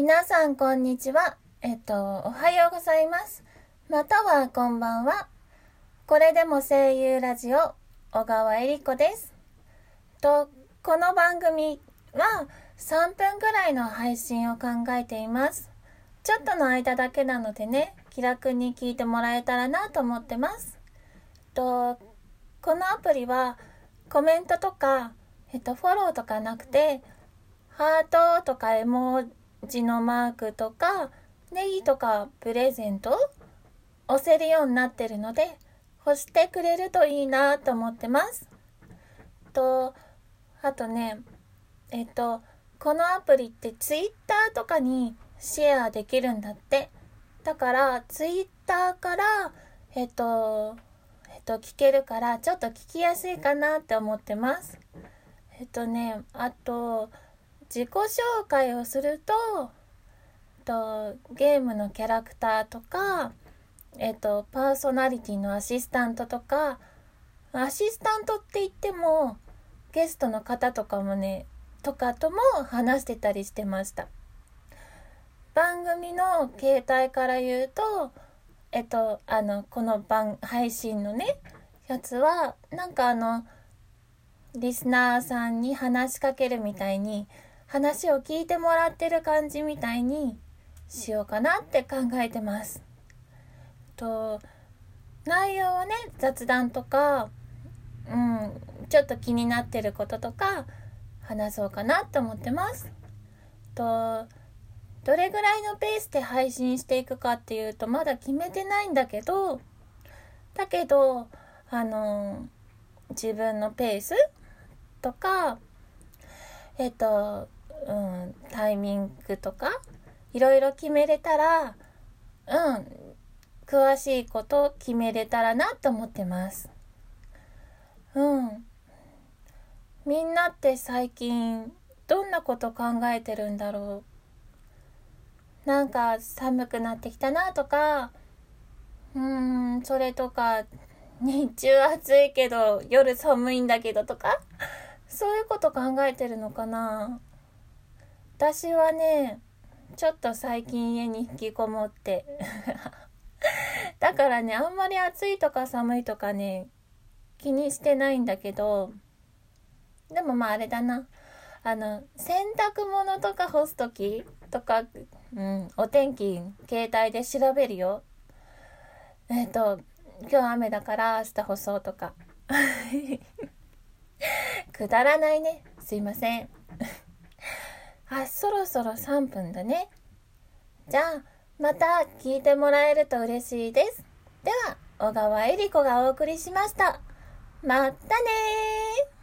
皆さんこんにちは。えっと、おはようございます。またはこんばんは。これでも声優ラジオ、小川恵里子です。と、この番組は3分ぐらいの配信を考えています。ちょっとの間だけなのでね、気楽に聞いてもらえたらなと思ってます。と、このアプリはコメントとか、えっと、フォローとかなくて、ハートとか絵文字のマークとか、ネギとかプレゼント押せるようになってるので、押してくれるといいなと思ってます。と、あとね、えっと、このアプリってツイッターとかにシェアできるんだって。だから、ツイッターから、えっと、えっと、聞けるから、ちょっと聞きやすいかなって思ってます。えっとね、あと、自己紹介をすると、とゲームのキャラクターとか、えっと、パーソナリティのアシスタントとか、アシスタントって言っても、ゲストの方とかもね、とかとも話してたりしてました。番組の携帯から言うと、えっと、あの、この番、配信のね、やつは、なんかあの、リスナーさんに話しかけるみたいに、話を聞いてもらってる感じみたいにしようかなって考えてます。と、内容はね、雑談とか、うん、ちょっと気になってることとか、話そうかなと思ってます。と、どれぐらいのペースで配信していくかっていうと、まだ決めてないんだけど、だけど、あの、自分のペースとか、えっと、うん、タイミングとか、いろいろ決めれたら、うん、詳しいこと決めれたらなと思ってます。うん。みんなって最近、どんなこと考えてるんだろう。なんか寒くなってきたなとか、うん、それとか、日中暑いけど夜寒いんだけどとか、そういうこと考えてるのかな私はね、ちょっと最近家に引きこもって。だからね、あんまり暑いとか寒いとかね、気にしてないんだけど、でもまああれだな。あの、洗濯物とか干すときとか、うん、お天気、携帯で調べるよ。えっ、と、今日雨だから明日干そうとか。くだらないね。すいません。あ、そろそろ3分だね。じゃあ、また聞いてもらえると嬉しいです。では、小川恵里子がお送りしました。またねー